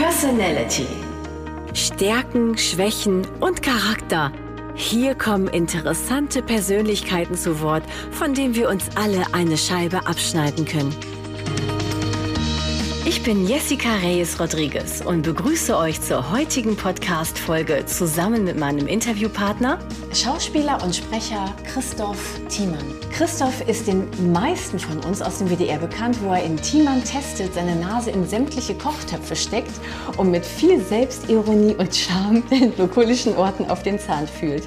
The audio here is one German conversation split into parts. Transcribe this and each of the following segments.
Personality. Stärken, Schwächen und Charakter. Hier kommen interessante Persönlichkeiten zu Wort, von denen wir uns alle eine Scheibe abschneiden können. Ich bin Jessica Reyes Rodriguez und begrüße euch zur heutigen Podcast-Folge zusammen mit meinem Interviewpartner, Schauspieler und Sprecher Christoph Thiemann. Christoph ist den meisten von uns aus dem WDR bekannt, wo er in Thiemann testet, seine Nase in sämtliche Kochtöpfe steckt und mit viel Selbstironie und Charme den lokulischen Orten auf den Zahn fühlt.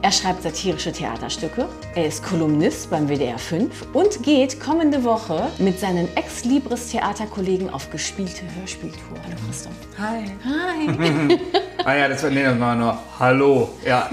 Er schreibt satirische Theaterstücke, er ist Kolumnist beim WDR 5 und geht kommende Woche mit seinen Ex-Libris-Theaterkollegen auf gespielte Hörspieltour. Hallo Christoph. Hi. Hi. ah ja, das war nee, das war nur Hallo. Ja.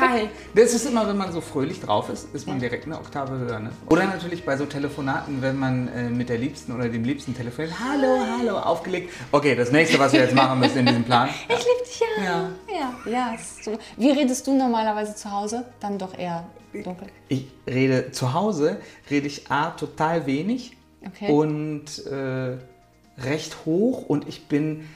Hi. Das ist immer, wenn man so fröhlich drauf ist, ist man direkt eine Oktave höher. Ne? Oder natürlich bei so Telefonaten, wenn man äh, mit der Liebsten oder dem Liebsten telefoniert. Hallo, hallo, aufgelegt. Okay, das nächste, was wir jetzt machen müssen in diesem Plan. Ich liebe dich ja. Ja. Ja, ja so. Wie redest du normalerweise zu Hause? Dann doch eher dunkel. Ich rede zu Hause, rede ich A, total wenig Okay. und äh, recht hoch und ich bin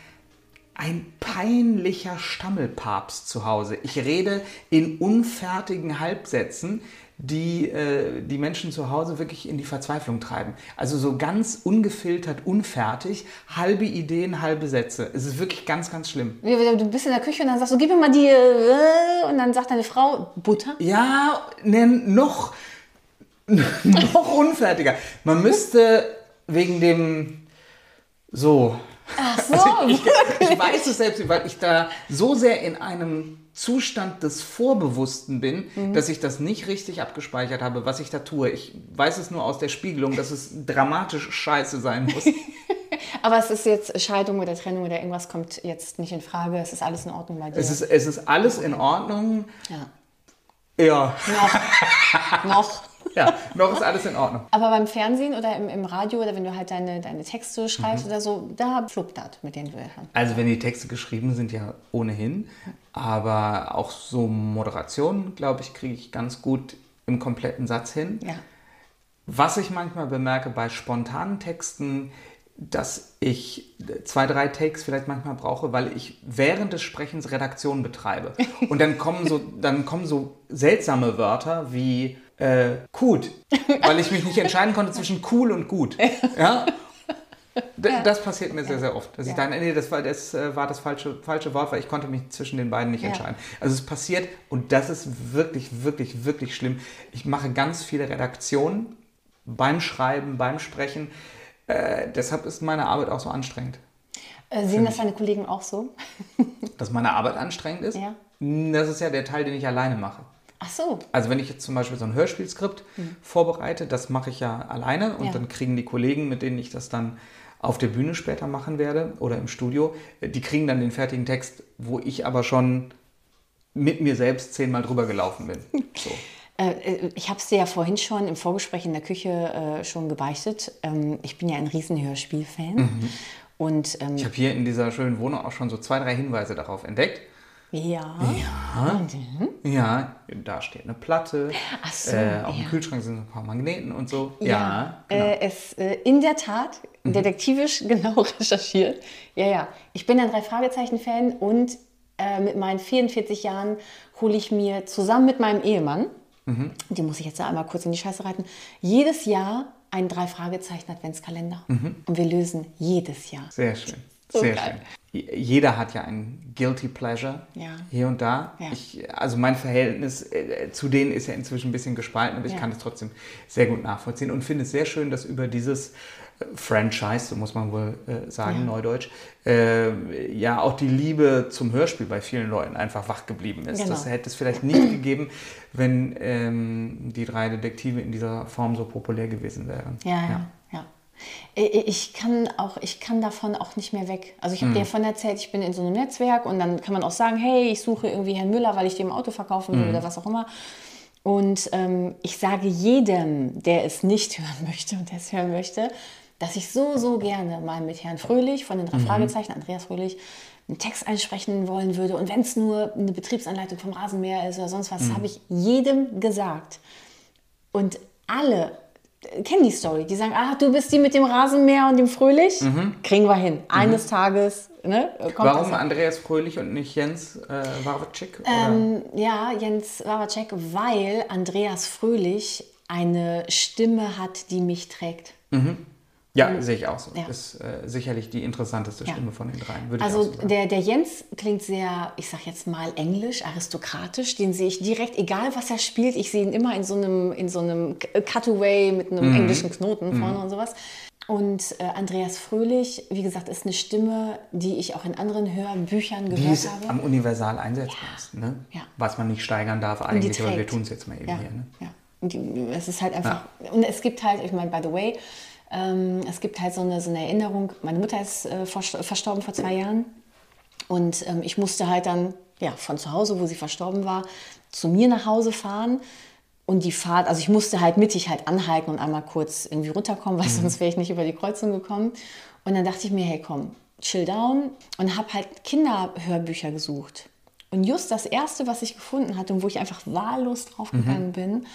ein peinlicher Stammelpapst zu Hause. Ich rede in unfertigen Halbsätzen, die äh, die Menschen zu Hause wirklich in die Verzweiflung treiben. Also so ganz ungefiltert, unfertig, halbe Ideen, halbe Sätze. Es ist wirklich ganz, ganz schlimm. Du bist in der Küche und dann sagst du, gib mir mal die äh, und dann sagt deine Frau Butter. Ja, ne, noch, noch unfertiger. Man müsste wegen dem so. Ach so, Also ich, ich, ich weiß es selbst, weil ich da so sehr in einem Zustand des Vorbewussten bin, Mhm. dass ich das nicht richtig abgespeichert habe, was ich da tue. Ich weiß es nur aus der Spiegelung, dass es dramatisch scheiße sein muss. aber es ist jetzt Scheidung oder Trennung oder irgendwas kommt jetzt nicht in Frage. Es ist alles in Ordnung bei dir. Es ist, es ist alles in Ordnung. ja. Ja, Noch. Noch. ja, noch ist alles in Ordnung. Aber beim Fernsehen oder im, im Radio oder wenn du halt deine, deine Texte schreibst oder so, da fluppt das mit den Wörtern. Also wenn die Texte geschrieben sind, ja ohnehin. Aber auch so Moderationen, glaube ich, kriege ich ganz gut im kompletten Satz hin. Ja. Was ich manchmal bemerke bei spontanen Texten, dass ich zwei, drei Takes vielleicht manchmal brauche, weil ich während des Sprechens Redaktion betreibe. Und dann kommen so, dann kommen so seltsame Wörter wie äh, gut, weil ich mich nicht entscheiden konnte zwischen cool und gut. Ja? D Das passiert mir sehr, sehr oft. Dass ich Ja. dann, nee, das war das, äh, war das falsche, falsche Wort, weil ich konnte mich zwischen den beiden nicht Ja. entscheiden. Also es passiert und das ist wirklich, wirklich, wirklich schlimm. Ich mache ganz viele Redaktionen beim Schreiben, beim Sprechen. Äh, deshalb ist meine Arbeit auch so anstrengend. Äh, sehen das deine Kollegen auch so? Dass meine Arbeit anstrengend ist, Ja. das ist ja der Teil, den ich alleine mache. Ach so. Also wenn ich jetzt zum Beispiel so ein Hörspielskript vorbereite, das mache ich ja alleine und Mhm. Ja. dann kriegen die Kollegen, mit denen ich das dann auf der Bühne später machen werde oder im Studio, äh, die kriegen dann den fertigen Text, wo ich aber schon mit mir selbst zehnmal drüber gelaufen bin. So. Äh, äh, ich habe es dir ja vorhin schon im Vorgespräch in der Küche äh, schon gebeichtet. Ähm, ich bin ja ein riesen Hörspielfan. Und ähm, Ich habe hier in dieser schönen Wohnung auch schon so zwei, drei Hinweise darauf entdeckt. Ja. Ja, da steht eine Platte. Ach so, äh, auf dem ja. Kühlschrank sind ein paar Magneten und so. Ja, genau. äh, es äh, in der Tat detektivisch genau recherchiert. Ja, ja. Ich bin ein Drei-Fragezeichen-Fan und äh, mit meinen 44 Jahren hole ich mir zusammen mit meinem Ehemann, Mhm. die muss ich jetzt da einmal kurz in die Scheiße reiten, jedes Jahr einen Drei-Fragezeichen-Adventskalender. Und wir lösen jedes Jahr. Sehr schön. So Sehr geil. schön. Jeder hat ja ein Guilty Pleasure Ja. hier und da. Ja. Ich, also mein Verhältnis äh, zu denen ist ja inzwischen ein bisschen gespalten, aber ich kann es trotzdem sehr gut nachvollziehen und finde es sehr schön, dass über dieses äh, Franchise, so muss man wohl äh, sagen, Ja. neudeutsch, äh, ja auch die Liebe zum Hörspiel bei vielen Leuten einfach wach geblieben ist. Genau. Das hätte es vielleicht nicht gegeben, wenn ähm, die drei Detektive in dieser Form so populär gewesen wären. Ja, ja, ja. Ich ich kann, auch, ich kann davon auch nicht mehr weg. Also ich habe dir davon erzählt, ich bin in so einem Netzwerk und dann kann man auch sagen, hey, ich suche irgendwie Herrn Müller, weil ich dem Auto verkaufen will oder was auch immer. Und ähm, ich sage jedem, der es nicht hören möchte und der es hören möchte, dass ich so, so gerne mal mit Herrn Fröhlich von den drei Fragezeichen, Andreas Fröhlich, einen Text einsprechen wollen würde. Und wenn es nur eine Betriebsanleitung vom Rasenmäher ist oder sonst was, habe ich jedem gesagt. Und alle äh, kennen die Story. Die sagen, ah, du bist die mit dem Rasenmäher und dem Fröhlich. Kriegen wir hin. Eines Tages ne, Warum Andreas Fröhlich und nicht Jens äh, Wawacek? Ähm, ja, Jens Wawacek, weil Andreas Fröhlich eine Stimme hat, die mich trägt. Mhm. Ja, mhm. sehe ich auch so. Ja. Ist äh, sicherlich die interessanteste Stimme ja. von den dreien. also so der, der Jens klingt sehr, ich sag jetzt mal englisch, aristokratisch. Den sehe ich direkt, egal was er spielt, ich sehe ihn immer in so einem, in so einem Cutaway mit einem mhm. englischen Knoten mhm. vorne und sowas. Und äh, Andreas Fröhlich, wie gesagt, ist eine Stimme, die ich auch in anderen Hörbüchern gehört die ist habe. am universal einsetzbar ja. ist. Ne? Ja. Was man nicht steigern darf eigentlich, aber wir tun es jetzt mal eben ja. hier. Ne? Ja. Es ist halt einfach, und es gibt halt, ich meine, by the way, ähm, es gibt halt so eine, so eine Erinnerung, meine Mutter ist äh, verstorben vor zwei Jahren und ähm, ich musste halt dann ja, von zu Hause, wo sie verstorben war, zu mir nach Hause fahren. Und die Fahrt, also ich musste halt mittig halt anhalten und einmal kurz irgendwie runterkommen, weil mhm. sonst wäre ich nicht über die Kreuzung gekommen. Und dann dachte ich mir, hey komm, chill down und habe halt Kinderhörbücher gesucht. Und just das erste, was ich gefunden hatte und wo ich einfach wahllos draufgegangen mhm. bin,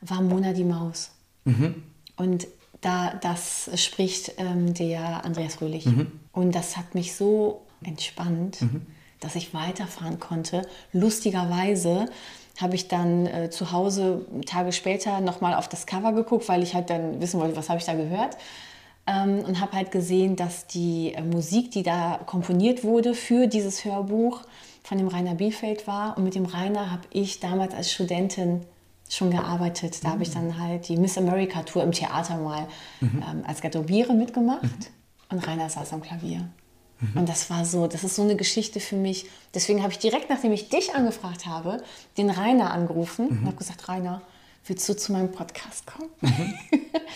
war Mona die Maus. Mhm. Und da, das spricht ähm, der Andreas Röhlich. Mhm. Und das hat mich so entspannt, mhm. dass ich weiterfahren konnte. Lustigerweise habe ich dann äh, zu Hause Tage später nochmal auf das Cover geguckt, weil ich halt dann wissen wollte, was habe ich da gehört. Ähm, und habe halt gesehen, dass die äh, Musik, die da komponiert wurde für dieses Hörbuch, von dem Rainer Bielfeld war. Und mit dem Rainer habe ich damals als Studentin schon gearbeitet. Da mhm. habe ich dann halt die Miss America Tour im Theater mal mhm. ähm, als Garderobiere mitgemacht. Mhm. Und Rainer saß am Klavier. Mhm. Und das war so, das ist so eine Geschichte für mich. Deswegen habe ich direkt, nachdem ich dich angefragt habe, den Rainer angerufen und mhm. habe gesagt, Rainer, willst du zu meinem Podcast kommen? Mhm.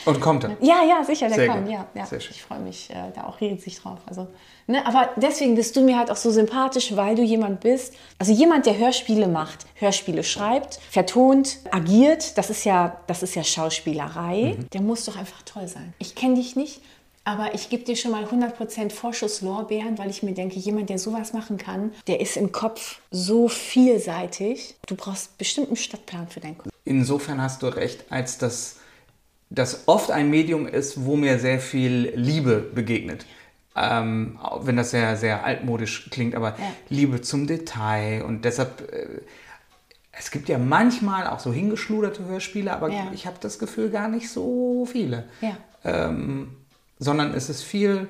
Und kommt er? Ja, ja, sicher, der Sehr kommt. Ja, ja. Ich freue mich äh, da auch riesig drauf. Also, ne, aber deswegen bist du mir halt auch so sympathisch, weil du jemand bist, also jemand, der Hörspiele macht, Hörspiele schreibt, vertont, agiert, das ist ja, das ist ja Schauspielerei, mhm. der muss doch einfach toll sein. Ich kenne dich nicht, aber ich gebe dir schon mal 100% Vorschusslorbeeren, weil ich mir denke, jemand, der sowas machen kann, der ist im Kopf so vielseitig. Du brauchst bestimmt einen Stadtplan für deinen Kopf. Insofern hast du recht, als dass das oft ein Medium ist, wo mir sehr viel Liebe begegnet. Ähm, wenn das sehr, sehr altmodisch klingt, aber ja. Liebe zum Detail und deshalb... Äh, es gibt ja manchmal auch so hingeschluderte Hörspiele, aber ja. ich habe das Gefühl gar nicht so viele. Ja. Ähm, sondern es ist viel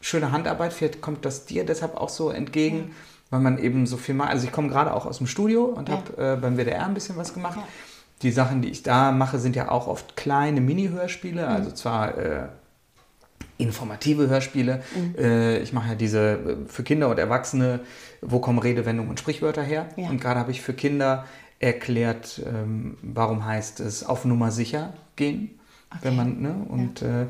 schöne Handarbeit. Vielleicht kommt das dir deshalb auch so entgegen, weil man eben so viel macht. Also ich komme gerade auch aus dem Studio und habe äh, beim WDR ein bisschen was gemacht. Ja. Die Sachen, die ich da mache, sind ja auch oft kleine Mini-Hörspiele, mhm. also zwar äh, informative Hörspiele. Mhm. Äh, ich mache ja diese äh, für Kinder und Erwachsene, wo kommen Redewendungen und Sprichwörter her. Und gerade habe ich für Kinder erklärt, ähm, warum heißt es auf Nummer sicher gehen. Okay. Wenn man, ne? Und ja. Äh,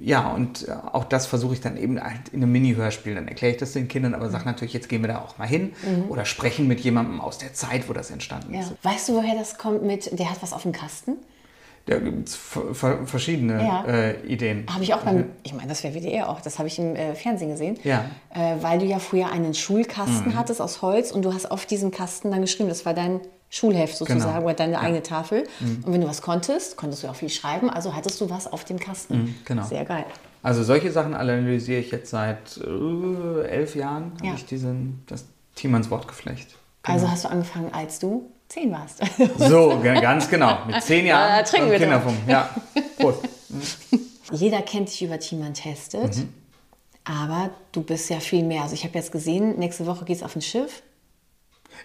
ja, und auch das versuche ich dann eben halt in einem Mini-Hörspiel. Dann erkläre ich das den Kindern, aber sage natürlich, jetzt gehen wir da auch mal hin mhm. oder sprechen mit jemandem aus der Zeit, wo das entstanden ja. ist. Weißt du, woher das kommt mit, der hat was auf dem Kasten? Da gibt es verschiedene ja. äh, Ideen. Habe ich auch beim, ich meine, das wäre WDR auch, das habe ich im äh, Fernsehen gesehen. Ja. Äh, weil du ja früher einen Schulkasten mhm. hattest aus Holz und du hast auf diesem Kasten dann geschrieben, das war dein Schulheft sozusagen genau. oder deine ja. eigene Tafel. Mhm. Und wenn du was konntest, konntest du auch viel schreiben, also hattest du was auf dem Kasten. Mhm, genau. Sehr geil. Also solche Sachen analysiere ich jetzt seit äh, elf Jahren, ja. habe ich diesen, das Thiemanns Wortgeflecht. Genau. Also hast du angefangen, als du zehn warst. so, ganz genau. Mit zehn Jahren. Äh, trinken wir Kinderfunk. Ja. Prost. Mhm. Jeder kennt dich über Thiemann testet. Mhm. Aber du bist ja viel mehr. Also ich habe jetzt gesehen, nächste Woche geht es auf ein Schiff.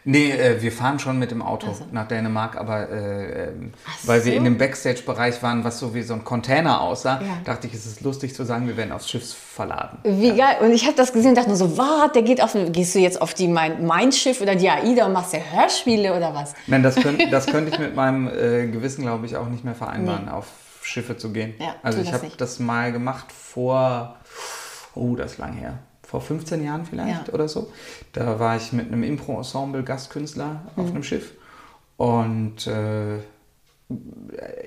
Nee, äh, wir fahren schon mit dem Auto also. nach Dänemark, aber äh, ähm, weil so. wir in dem Backstage-Bereich waren, was so wie so ein Container aussah, ja. dachte ich, es ist lustig zu sagen, wir werden aufs Schiff verladen. Wie ja. geil. Und ich habe das gesehen und dachte nur so, was, der geht auf, gehst du jetzt auf die mein, mein Schiff oder die AIDA und machst ja Hörspiele oder was? Nein, das, könnt, das könnte ich mit meinem äh, Gewissen, glaube ich, auch nicht mehr vereinbaren, nee. auf Schiffe zu gehen. Ja, also ich habe das mal gemacht vor, oh, das ist lang her vor 15 Jahren vielleicht ja. oder so. Da war ich mit einem Impro-Ensemble Gastkünstler mhm. auf einem Schiff. Und äh,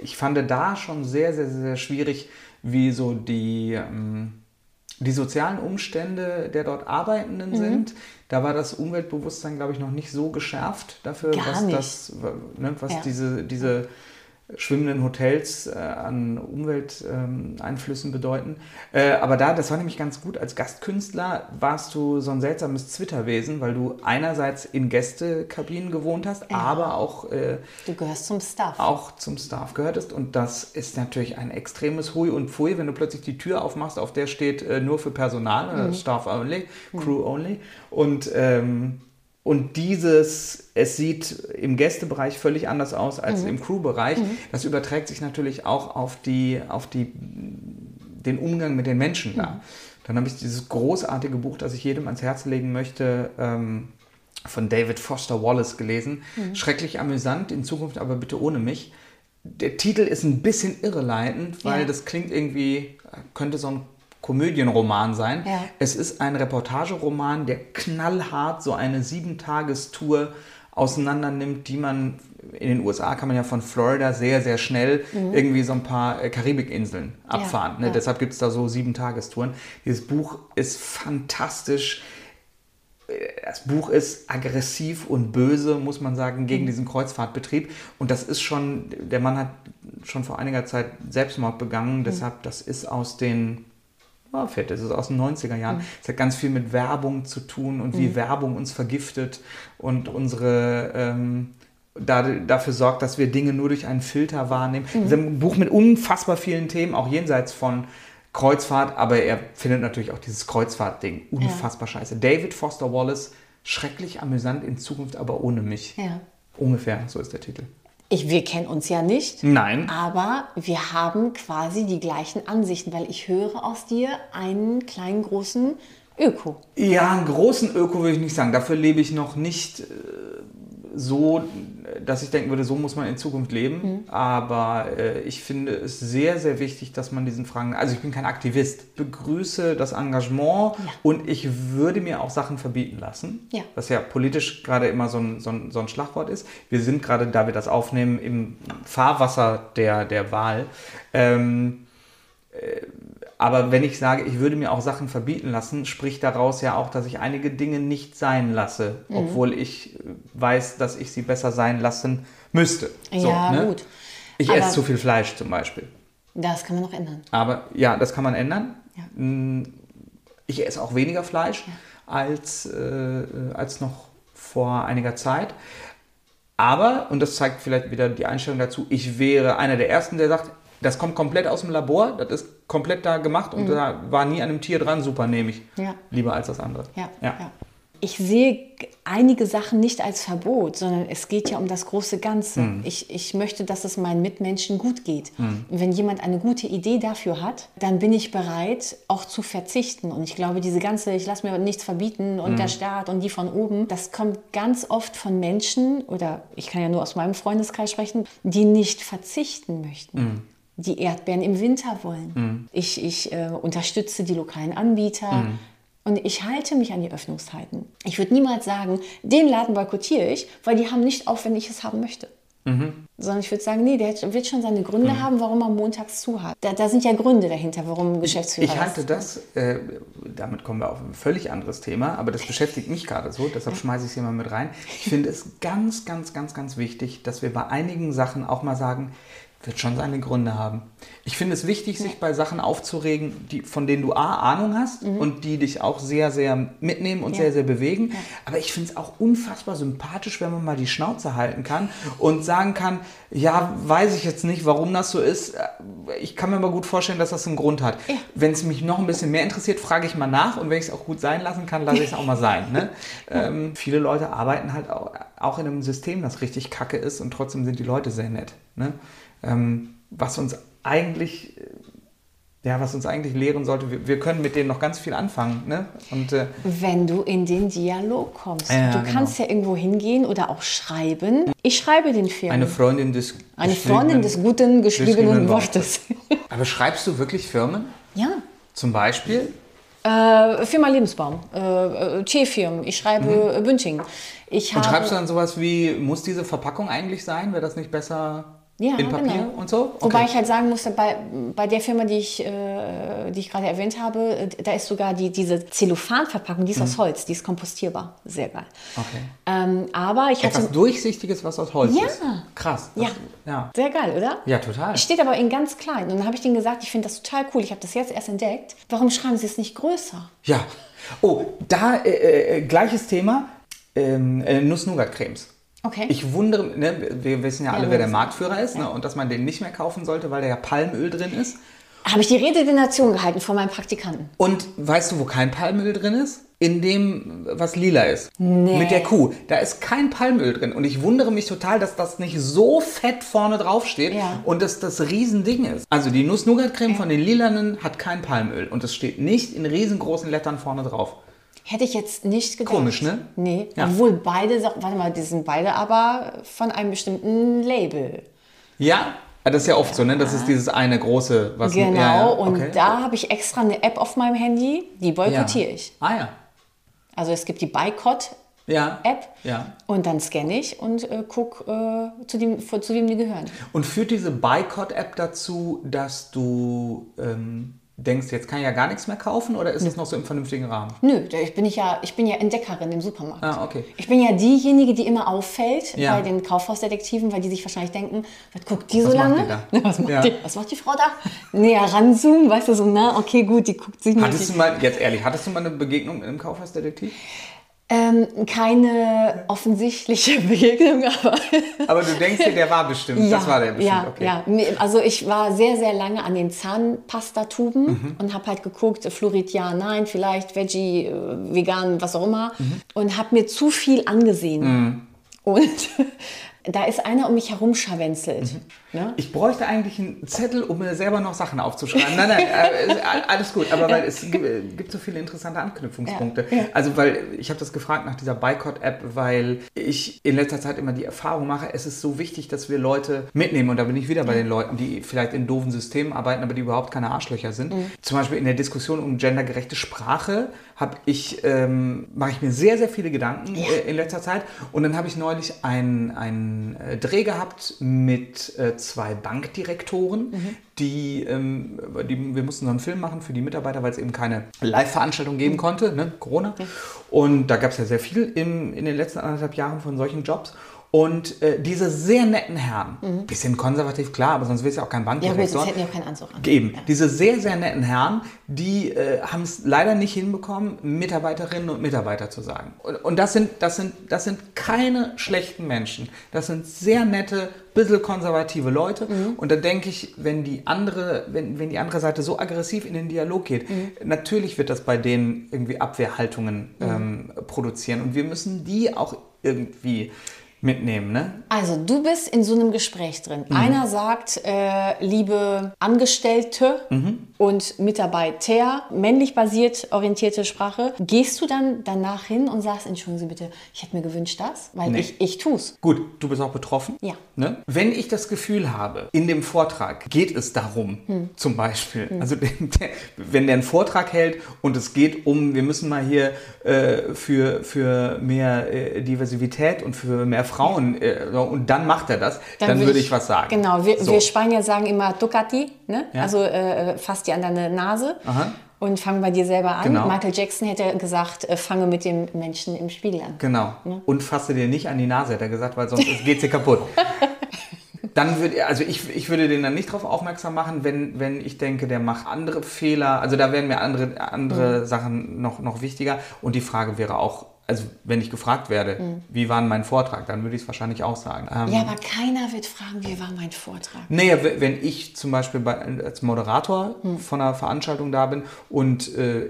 ich fand da schon sehr, sehr, sehr schwierig, wie so die, ähm, die sozialen Umstände der dort Arbeitenden mhm. sind. Da war das Umweltbewusstsein, glaube ich, noch nicht so geschärft dafür, Gar was nicht. das, ne, was ja. diese, diese schwimmenden Hotels äh, an Umwelteinflüssen ähm, bedeuten. Äh, aber da, das war nämlich ganz gut. Als Gastkünstler warst du so ein seltsames Zwitterwesen, weil du einerseits in Gästekabinen gewohnt hast, ja. aber auch äh, du gehörst zum Staff. Auch zum Staff gehörtest. Und das ist natürlich ein extremes Hui und Pfui, wenn du plötzlich die Tür aufmachst, auf der steht äh, nur für Personal, mhm. Staff only, Crew mhm. only. Und ähm, und dieses, es sieht im Gästebereich völlig anders aus als mhm. im Crewbereich. Mhm. Das überträgt sich natürlich auch auf, die, auf die, den Umgang mit den Menschen da. Mhm. Dann habe ich dieses großartige Buch, das ich jedem ans Herz legen möchte, ähm, von David Foster Wallace gelesen. Mhm. Schrecklich amüsant, in Zukunft aber bitte ohne mich. Der Titel ist ein bisschen irreleitend, weil ja. das klingt irgendwie, könnte so ein Komödienroman sein. Ja. Es ist ein Reportageroman, der knallhart so eine Sieben-Tagestour auseinander nimmt, die man in den USA kann man ja von Florida sehr, sehr schnell mhm. irgendwie so ein paar äh, Karibikinseln abfahren. Ja, ne? ja. Deshalb gibt es da so Sieben-Tagestouren. Dieses Buch ist fantastisch. Äh, das Buch ist aggressiv und böse, muss man sagen, gegen mhm. diesen Kreuzfahrtbetrieb. Und das ist schon, der Mann hat schon vor einiger Zeit Selbstmord begangen. Mhm. Deshalb, das ist aus den oh, fett, das ist aus den 90er Jahren. Mhm. Es hat ganz viel mit Werbung zu tun und wie mhm. Werbung uns vergiftet und unsere ähm, da, dafür sorgt, dass wir Dinge nur durch einen Filter wahrnehmen. Mhm. Es ist ein Buch mit unfassbar vielen Themen, auch jenseits von Kreuzfahrt, aber er findet natürlich auch dieses Kreuzfahrt-Ding unfassbar ja. scheiße. David Foster Wallace, schrecklich amüsant in Zukunft, aber ohne mich. Ja. Ungefähr, so ist der Titel. Ich, wir kennen uns ja nicht. Nein. Aber wir haben quasi die gleichen Ansichten, weil ich höre aus dir einen kleinen, großen Öko. Ja, einen großen Öko würde ich nicht sagen. Dafür lebe ich noch nicht äh, so, dass ich denken würde, so muss man in Zukunft leben. Mhm. Aber äh, ich finde es sehr, sehr wichtig, dass man diesen Fragen, also ich bin kein Aktivist, begrüße das Engagement ja. und ich würde mir auch Sachen verbieten lassen, ja. was ja politisch gerade immer so ein, so, ein, so ein Schlagwort ist. Wir sind gerade, da wir das aufnehmen, im Fahrwasser der, der Wahl. Ähm, äh, aber wenn ich sage, ich würde mir auch Sachen verbieten lassen, spricht daraus ja auch, dass ich einige Dinge nicht sein lasse, mhm. obwohl ich weiß, dass ich sie besser sein lassen müsste. So, ja, ne? gut. Ich Aber esse zu viel Fleisch zum Beispiel. Das kann man noch ändern. Aber ja, das kann man ändern. Ja. Hm, ich esse auch weniger Fleisch ja. als, äh, als noch vor einiger Zeit. Aber, und das zeigt vielleicht wieder die Einstellung dazu, ich wäre einer der Ersten, der sagt, das kommt komplett aus dem Labor, das ist komplett da gemacht und mhm. da war nie an einem Tier dran, super nehme ich. Ja. Lieber als das andere. Ja. ja. ja. Ich sehe einige Sachen nicht als Verbot, sondern es geht ja um das große Ganze. Mhm. Ich, ich möchte, dass es meinen Mitmenschen gut geht. Mhm. Und wenn jemand eine gute Idee dafür hat, dann bin ich bereit, auch zu verzichten. Und ich glaube, diese ganze, ich lasse mir nichts verbieten und mhm. der Staat und die von oben, das kommt ganz oft von Menschen, oder ich kann ja nur aus meinem Freundeskreis sprechen, die nicht verzichten möchten. Die Erdbeeren im Winter wollen. Mhm. Ich, ich äh, unterstütze die lokalen Anbieter. Mhm. Und ich halte mich an die Öffnungszeiten. Ich würde niemals sagen, den Laden boykottiere ich, weil die haben nicht auf, wenn ich es haben möchte. Mhm. Sondern ich würde sagen, nee, der wird schon seine Gründe mhm. haben, warum er montags zu hat. Da, da, sind ja Gründe dahinter, warum Geschäftsführer Ich halte das, äh, damit kommen wir auf ein völlig anderes Thema, aber das beschäftigt mich gerade so, deshalb schmeiße ich es hier mal mit rein. Ich finde es ganz, ganz, ganz, ganz wichtig, dass wir bei einigen Sachen auch mal sagen, wird schon seine Gründe haben. Ich finde es wichtig, sich bei Sachen aufzuregen, die, von denen du A, Ahnung hast mhm. und die dich auch sehr, sehr mitnehmen und ja. sehr, sehr bewegen. Ja. Aber ich finde es auch unfassbar sympathisch, wenn man mal die Schnauze halten kann und sagen kann, ja, weiß ich jetzt nicht, warum das so ist. Ich kann mir aber gut vorstellen, dass das einen Grund hat. Ja. Wenn es mich noch ein bisschen mehr interessiert, frage ich mal nach und wenn ich es auch gut sein lassen kann, lasse ich es auch mal sein. Ne? ähm, viele Leute arbeiten halt auch, auch in einem System, das richtig kacke ist und trotzdem sind die Leute sehr nett. Ne? Ähm, was uns eigentlich ja, was uns eigentlich lehren sollte, wir, wir, können mit denen noch ganz viel anfangen. Ne? Und, äh, Wenn du in den Dialog kommst. Ja, du genau. kannst ja irgendwo hingehen oder auch schreiben. Ich schreibe den Firmen. Eine Freundin des Eine Freundin des guten geschriebenen Wortes. Aber schreibst du wirklich Firmen? Ja. Zum Beispiel? Äh, Firma Lebensbaum, äh, äh Teefirmen. Ich schreibe mhm. Bünding. Ich Und schreibst du dann sowas wie, muss diese Verpackung eigentlich sein? Wäre das nicht besser Ja, in Papier genau. und so? Wobei ich halt sagen musste, bei, bei der Firma, die ich, äh, die ich gerade erwähnt habe, äh, da ist sogar die, diese Zellophanverpackung, die ist aus Holz, die ist kompostierbar. Sehr geil. Mhm. Okay. Ähm, aber ich hatte. Etwas Durchsichtiges, was aus Holz Ja. ist. Krass. das- Ja. ja. Sehr geil, oder? Ja, total. Steht aber in ganz klein. Und dann habe ich denen gesagt, ich finde das total cool. Ich habe das jetzt erst entdeckt. Warum schreiben Sie es nicht größer? Ja. Oh, da äh, äh, gleiches Thema. Ähm, äh, Nuss-Nougat-Cremes. Okay. Ich wundere, ne, wir wissen ja alle, wer der. Marktführer ist ne, und dass man den nicht mehr kaufen sollte, weil da ja Palmöl drin ist. habe ich die Rede der Nation gehalten von meinem Praktikanten. Und weißt du, wo kein Palmöl drin ist? In dem, was lila ist. Nee. Mit der Kuh. Da ist kein Palmöl drin. Und ich wundere mich total, dass das nicht so fett vorne drauf steht Ja. und dass das Riesending ist. Also die Nuss-Nougat-Creme von den Lilanen hat kein Palmöl. Und es steht nicht in riesengroßen Lettern vorne drauf. Hätte ich jetzt nicht gedacht. Komisch, ne? Nee. Ja. Obwohl beide, warte mal, die sind beide aber von einem bestimmten Label. Ja, das ist ja oft so, ne? Das ist dieses eine große, was Genau. ja, ja, Und okay. da habe ich extra eine App auf meinem Handy, die boykottiere ja. ich. Ah ja. Also es gibt die Boykott-App Ja. Ja. und dann scanne ich und äh, guck, äh, zu, dem, zu wem die gehören. Und führt diese Boycott-App dazu, dass du ähm, denkst, jetzt kann ich ja gar nichts mehr kaufen oder ist es noch so im vernünftigen Rahmen? Nö, ich bin, ich ja, ich bin ja Entdeckerin im Supermarkt. Ah, okay. Ich bin ja diejenige, die immer auffällt Ja. bei den Kaufhausdetektiven, weil die sich wahrscheinlich denken, was guckt die so Was macht lange? die da? Was, macht Ja. die, was macht die Frau da? Näher ranzoomen, weißt du, so, na, okay, gut, die guckt sich Hattest du nicht. mal, jetzt ehrlich, hattest du mal eine Begegnung mit einem Kaufhausdetektiv? Ähm, keine offensichtliche Begegnung, aber Aber du denkst dir, der war bestimmt. das war der bestimmt, ja, okay. ja. Also ich war sehr, sehr lange an den Zahnpastatuben Mhm. und habe halt geguckt, Fluorid ja, nein, vielleicht Veggie, äh, vegan, was auch immer. Mhm. Und habe mir zu viel angesehen. Und da ist einer um mich herum scharwenzelt. Mhm. Ne? Ich bräuchte eigentlich einen Zettel, um mir selber noch Sachen aufzuschreiben. Nein, nein, äh, alles gut. Aber weil es gibt, äh, gibt so viele interessante Anknüpfungspunkte. Ja, ja. Also, weil ich habe das gefragt nach dieser Boycott-App, weil ich in letzter Zeit immer die Erfahrung mache, es ist so wichtig, dass wir Leute mitnehmen. Und da bin ich wieder bei den Leuten, die vielleicht in doofen Systemen arbeiten, aber die überhaupt keine Arschlöcher sind. Mhm. Zum Beispiel in der Diskussion um gendergerechte Sprache habe ich, ähm, mache ich mir sehr, sehr viele Gedanken äh, in letzter Zeit. Und dann habe ich neulich einen, äh, Dreh gehabt mit äh, zwei Bankdirektoren, die, ähm, die, wir mussten so einen Film machen für die Mitarbeiter, weil es eben keine Live-Veranstaltung geben konnte, ne? Corona. Und da gab es ja sehr viel im, in den letzten anderthalb Jahren von solchen Jobs. Und äh, diese sehr netten Herren, bisschen konservativ, klar, aber sonst willst du ja auch kein Ja Bankdirektor. sonst hätten die auch keinen Anzug an. Eben, diese sehr, sehr netten Herren, die äh, haben es leider nicht hinbekommen, Mitarbeiterinnen und Mitarbeiter zu sagen. Und, und das, sind, das, sind, das sind keine schlechten Menschen. Das sind sehr nette, bisschen konservative Leute. Und da denke ich, wenn die, andere, wenn, wenn die andere Seite so aggressiv in den Dialog geht, natürlich wird das bei denen irgendwie Abwehrhaltungen ähm, produzieren. Und wir müssen die auch irgendwie mitnehmen, ne? Also du bist in so einem Gespräch drin. Mhm. Einer sagt, äh, liebe Angestellte Mhm. und Mitarbeiter, männlich basiert orientierte Sprache. Gehst du dann danach hin und sagst, entschuldigen Sie bitte, ich hätte mir gewünscht das, weil Nee. ich, ich tu's. Gut, du bist auch betroffen. Ja. Ne? Wenn ich das Gefühl habe, in dem Vortrag geht es darum, Hm. zum Beispiel, also der, wenn der einen Vortrag hält und es geht um, wir müssen mal hier äh, für, für mehr äh, Diversität und für mehr Frauen äh, und dann macht er das, dann, würde ich, was sagen. Genau, wir, So. wir Spanier sagen immer Ducati, ne? Ja. also äh, fass dir an deine Nase. Aha. Und fang bei dir selber an. Genau. Michael Jackson hätte gesagt, äh, fange mit dem Menschen im Spiegel an. Genau. Und fasse dir nicht an die Nase, hat er gesagt, weil sonst geht sie kaputt. Dann würde, also ich, ich würde den dann nicht darauf aufmerksam machen, wenn, wenn ich denke, der macht andere Fehler. Also da wären mir andere, andere Sachen noch, noch wichtiger. Und die Frage wäre auch, also wenn ich gefragt werde, wie war mein Vortrag, dann würde ich es wahrscheinlich auch sagen. Ähm, Ja, aber keiner wird fragen, wie war mein Vortrag. Naja, wenn ich zum Beispiel bei, als Moderator von einer Veranstaltung da bin und äh,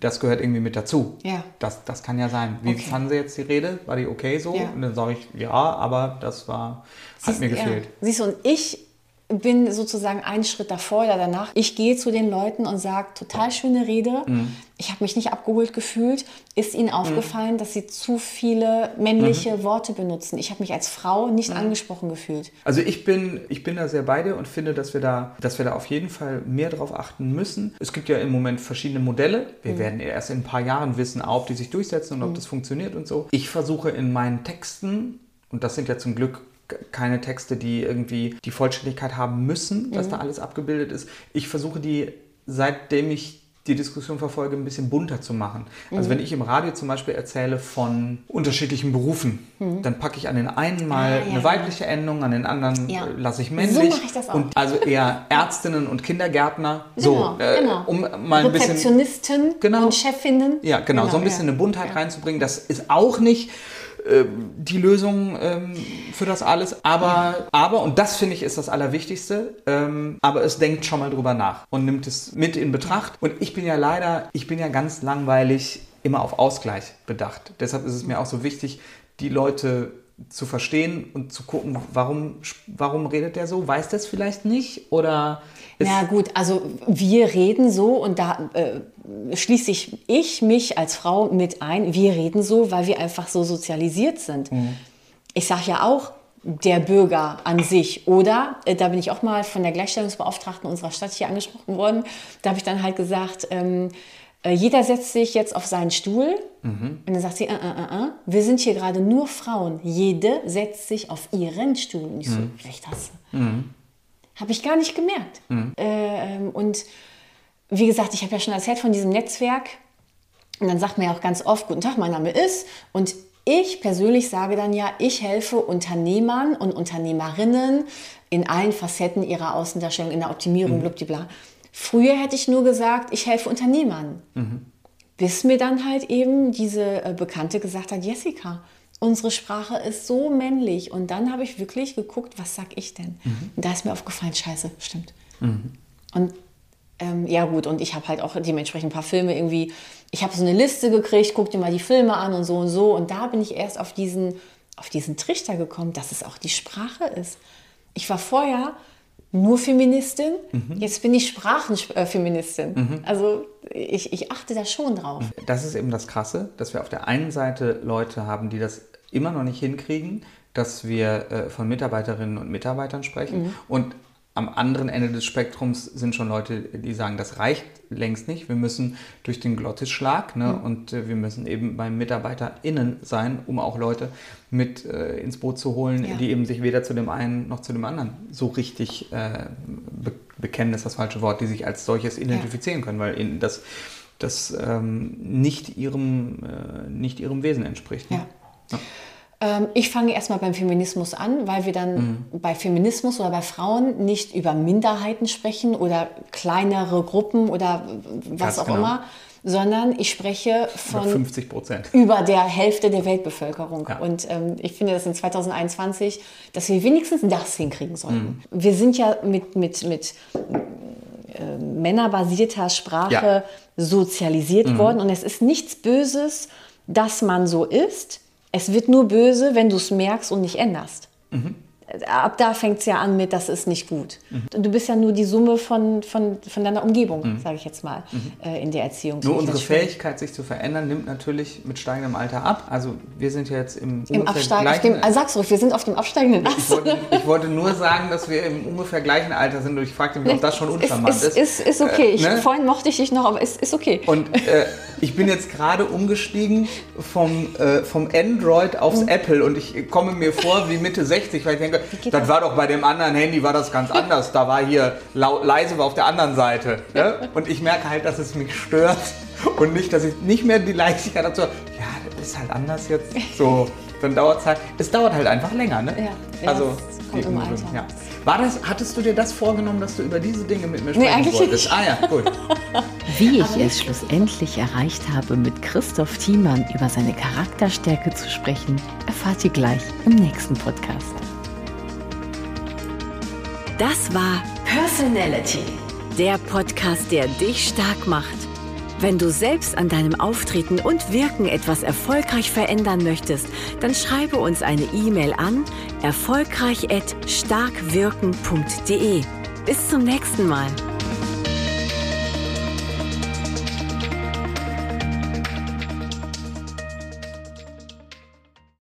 das gehört irgendwie mit dazu. Ja. Das, das kann ja sein. Wie Okay. fanden Sie jetzt die Rede? War die okay so? Ja. Und dann sage ich, ja, aber das war, hat mir ja. gefehlt. Siehst du, und ich bin sozusagen einen Schritt davor oder danach. Ich gehe zu den Leuten und sage, total schöne Rede. Mhm. Ich habe mich nicht abgeholt gefühlt. Ist Ihnen aufgefallen, dass Sie zu viele männliche Mhm. Worte benutzen? Ich habe mich als Frau nicht angesprochen gefühlt. Also ich bin, ich bin da sehr bei dir und finde, dass wir, da, dass wir da auf jeden Fall mehr drauf achten müssen. Es gibt ja im Moment verschiedene Modelle. Wir werden erst in ein paar Jahren wissen, ob die sich durchsetzen und ob das funktioniert und so. Ich versuche in meinen Texten, und das sind ja zum Glück keine Texte, die irgendwie die Vollständigkeit haben müssen, dass mhm. da alles abgebildet ist. Ich versuche die, seitdem ich die Diskussion verfolge, ein bisschen bunter zu machen. Also mhm. wenn ich im Radio zum Beispiel erzähle von unterschiedlichen Berufen, mhm. dann packe ich an den einen mal ah, ja, eine weibliche ja. Endung, an den anderen ja. lasse ich männlich. So mache ich das auch. Und also eher Ärztinnen und Kindergärtner. Genau, so, äh, genau. um mal ein Rezeptionisten genau, und Chefinnen. Ja, genau, genau so ein bisschen eine Buntheit reinzubringen. Das ist auch nicht ähm, die Lösung ähm, für das alles. Aber, aber, und das finde ich ist das Allerwichtigste, ähm, aber es denkt schon mal drüber nach und nimmt es mit in Betracht. Und ich bin ja leider, ich bin ja ganz langweilig immer auf Ausgleich bedacht. Deshalb ist es mir auch so wichtig, die Leute zu verstehen und zu gucken, warum, warum redet der so? Weiß das vielleicht nicht? Oder na gut, also wir reden so und da äh, schließe ich, ich mich als Frau mit ein. Wir reden so, weil wir einfach so sozialisiert sind. Mhm. Ich sage ja auch, der Bürger an sich. Oder, äh, da bin ich auch mal von der Gleichstellungsbeauftragten unserer Stadt hier angesprochen worden, da habe ich dann halt gesagt, ähm, äh, jeder setzt sich jetzt auf seinen Stuhl mhm. und dann sagt sie, äh, äh, äh, äh wir sind hier gerade nur Frauen. Jede setzt sich auf ihren Stuhl. Und ich so, mhm. vielleicht hast du. Mhm. Habe ich gar nicht gemerkt. Mhm. Ähm, und wie gesagt, ich habe ja schon erzählt von diesem Netzwerk. Und dann sagt man ja auch ganz oft, guten Tag, mein Name ist. Und ich persönlich sage dann ja, ich helfe Unternehmern und Unternehmerinnen in allen Facetten ihrer Außendarstellung, in der Optimierung, mhm. bla. Früher hätte ich nur gesagt, ich helfe Unternehmern. Mhm. Bis mir dann halt eben diese äh, Bekannte gesagt hat, Jessica, unsere Sprache ist so männlich. Und dann habe ich wirklich geguckt, was sag ich denn? Mhm. Und da ist mir aufgefallen, scheiße, stimmt. Mhm. Und ähm, ja gut, und ich habe halt auch dementsprechend ein paar Filme irgendwie, ich habe so eine Liste gekriegt, guck dir mal die Filme an und so und so. Und da bin ich erst auf diesen, auf diesen Trichter gekommen, dass es auch die Sprache ist. Ich war vorher nur Feministin, mhm. jetzt bin ich Sprachenfeministin. Mhm. Also ich, ich achte da schon drauf. Das ist eben das Krasse, dass wir auf der einen Seite Leute haben, die das immer noch nicht hinkriegen, dass wir äh, von Mitarbeiterinnen und Mitarbeitern sprechen. Mhm. Und am anderen Ende des Spektrums sind schon Leute, die sagen, das reicht längst nicht. Wir müssen durch den Glottisschlag ne, mhm. und äh, wir müssen eben beim MitarbeiterInnen sein, um auch Leute mit äh, ins Boot zu holen, ja. die eben sich weder zu dem einen noch zu dem anderen so richtig äh, be bekennen, ist das falsche Wort, die sich als solches identifizieren ja. können, weil ihnen das, das ähm, nicht, ihrem, äh, nicht ihrem Wesen entspricht. Ne? Ja. Ähm, ich fange erstmal beim Feminismus an, weil wir dann mhm. bei Feminismus oder bei Frauen nicht über Minderheiten sprechen oder kleinere Gruppen oder was Ganz auch genau. immer, sondern ich spreche von über 50 Prozent. Über der Hälfte der Weltbevölkerung. Ja. Und ähm, ich finde das in 2021, dass wir wenigstens das hinkriegen sollten. Mhm. Wir sind ja mit, mit, mit äh, männerbasierter Sprache ja. sozialisiert mhm. worden und es ist nichts Böses, dass man so ist es wird nur böse, wenn du es merkst und nicht änderst. Mhm ab da fängt es ja an mit, das ist nicht gut. Mhm. Du bist ja nur die Summe von, von, von deiner Umgebung, mhm. sage ich jetzt mal, mhm. äh, in der Erziehung. Nur unsere Fähigkeit, sich zu verändern, nimmt natürlich mit steigendem Alter ab. Also wir sind ja jetzt im, Im Absteig, auf dem, also sag's ruhig, wir sind auf dem absteigenden Ast. Ich wollte, ich wollte, nur sagen, dass wir im ungefähr gleichen Alter sind und ich fragte mich, ob das schon unvermannt ist. Ist, ist, ist okay. Äh, ne? Vorhin mochte ich dich noch, aber es ist, ist okay. Und äh, ich bin jetzt gerade umgestiegen vom, äh, vom Android aufs mhm. Apple und ich komme mir vor wie Mitte 60, weil ich denke, das, das war doch bei dem anderen Handy war das ganz anders. Da war hier leise war auf der anderen Seite. Ne? Und ich merke halt, dass es mich stört und nicht, dass ich nicht mehr die Leichtigkeit dazu. Ja, das ist halt anders jetzt. So, dann dauert es halt. Es dauert halt einfach länger, ne? Ja, also die im ja. War das, hattest du dir das vorgenommen, dass du über diese Dinge mit mir sprechen nee, eigentlich wolltest? Nicht. Ah ja, gut. Wie ich es schlussendlich erreicht habe, mit Christoph Thiemann über seine Charakterstärke zu sprechen, erfahrt ihr gleich im nächsten Podcast. Das war Personality, der Podcast, der dich stark macht. Wenn du selbst an deinem Auftreten und Wirken etwas erfolgreich verändern möchtest, dann schreibe uns eine E-Mail an erfolgreich@starkwirken.de. Bis zum nächsten Mal.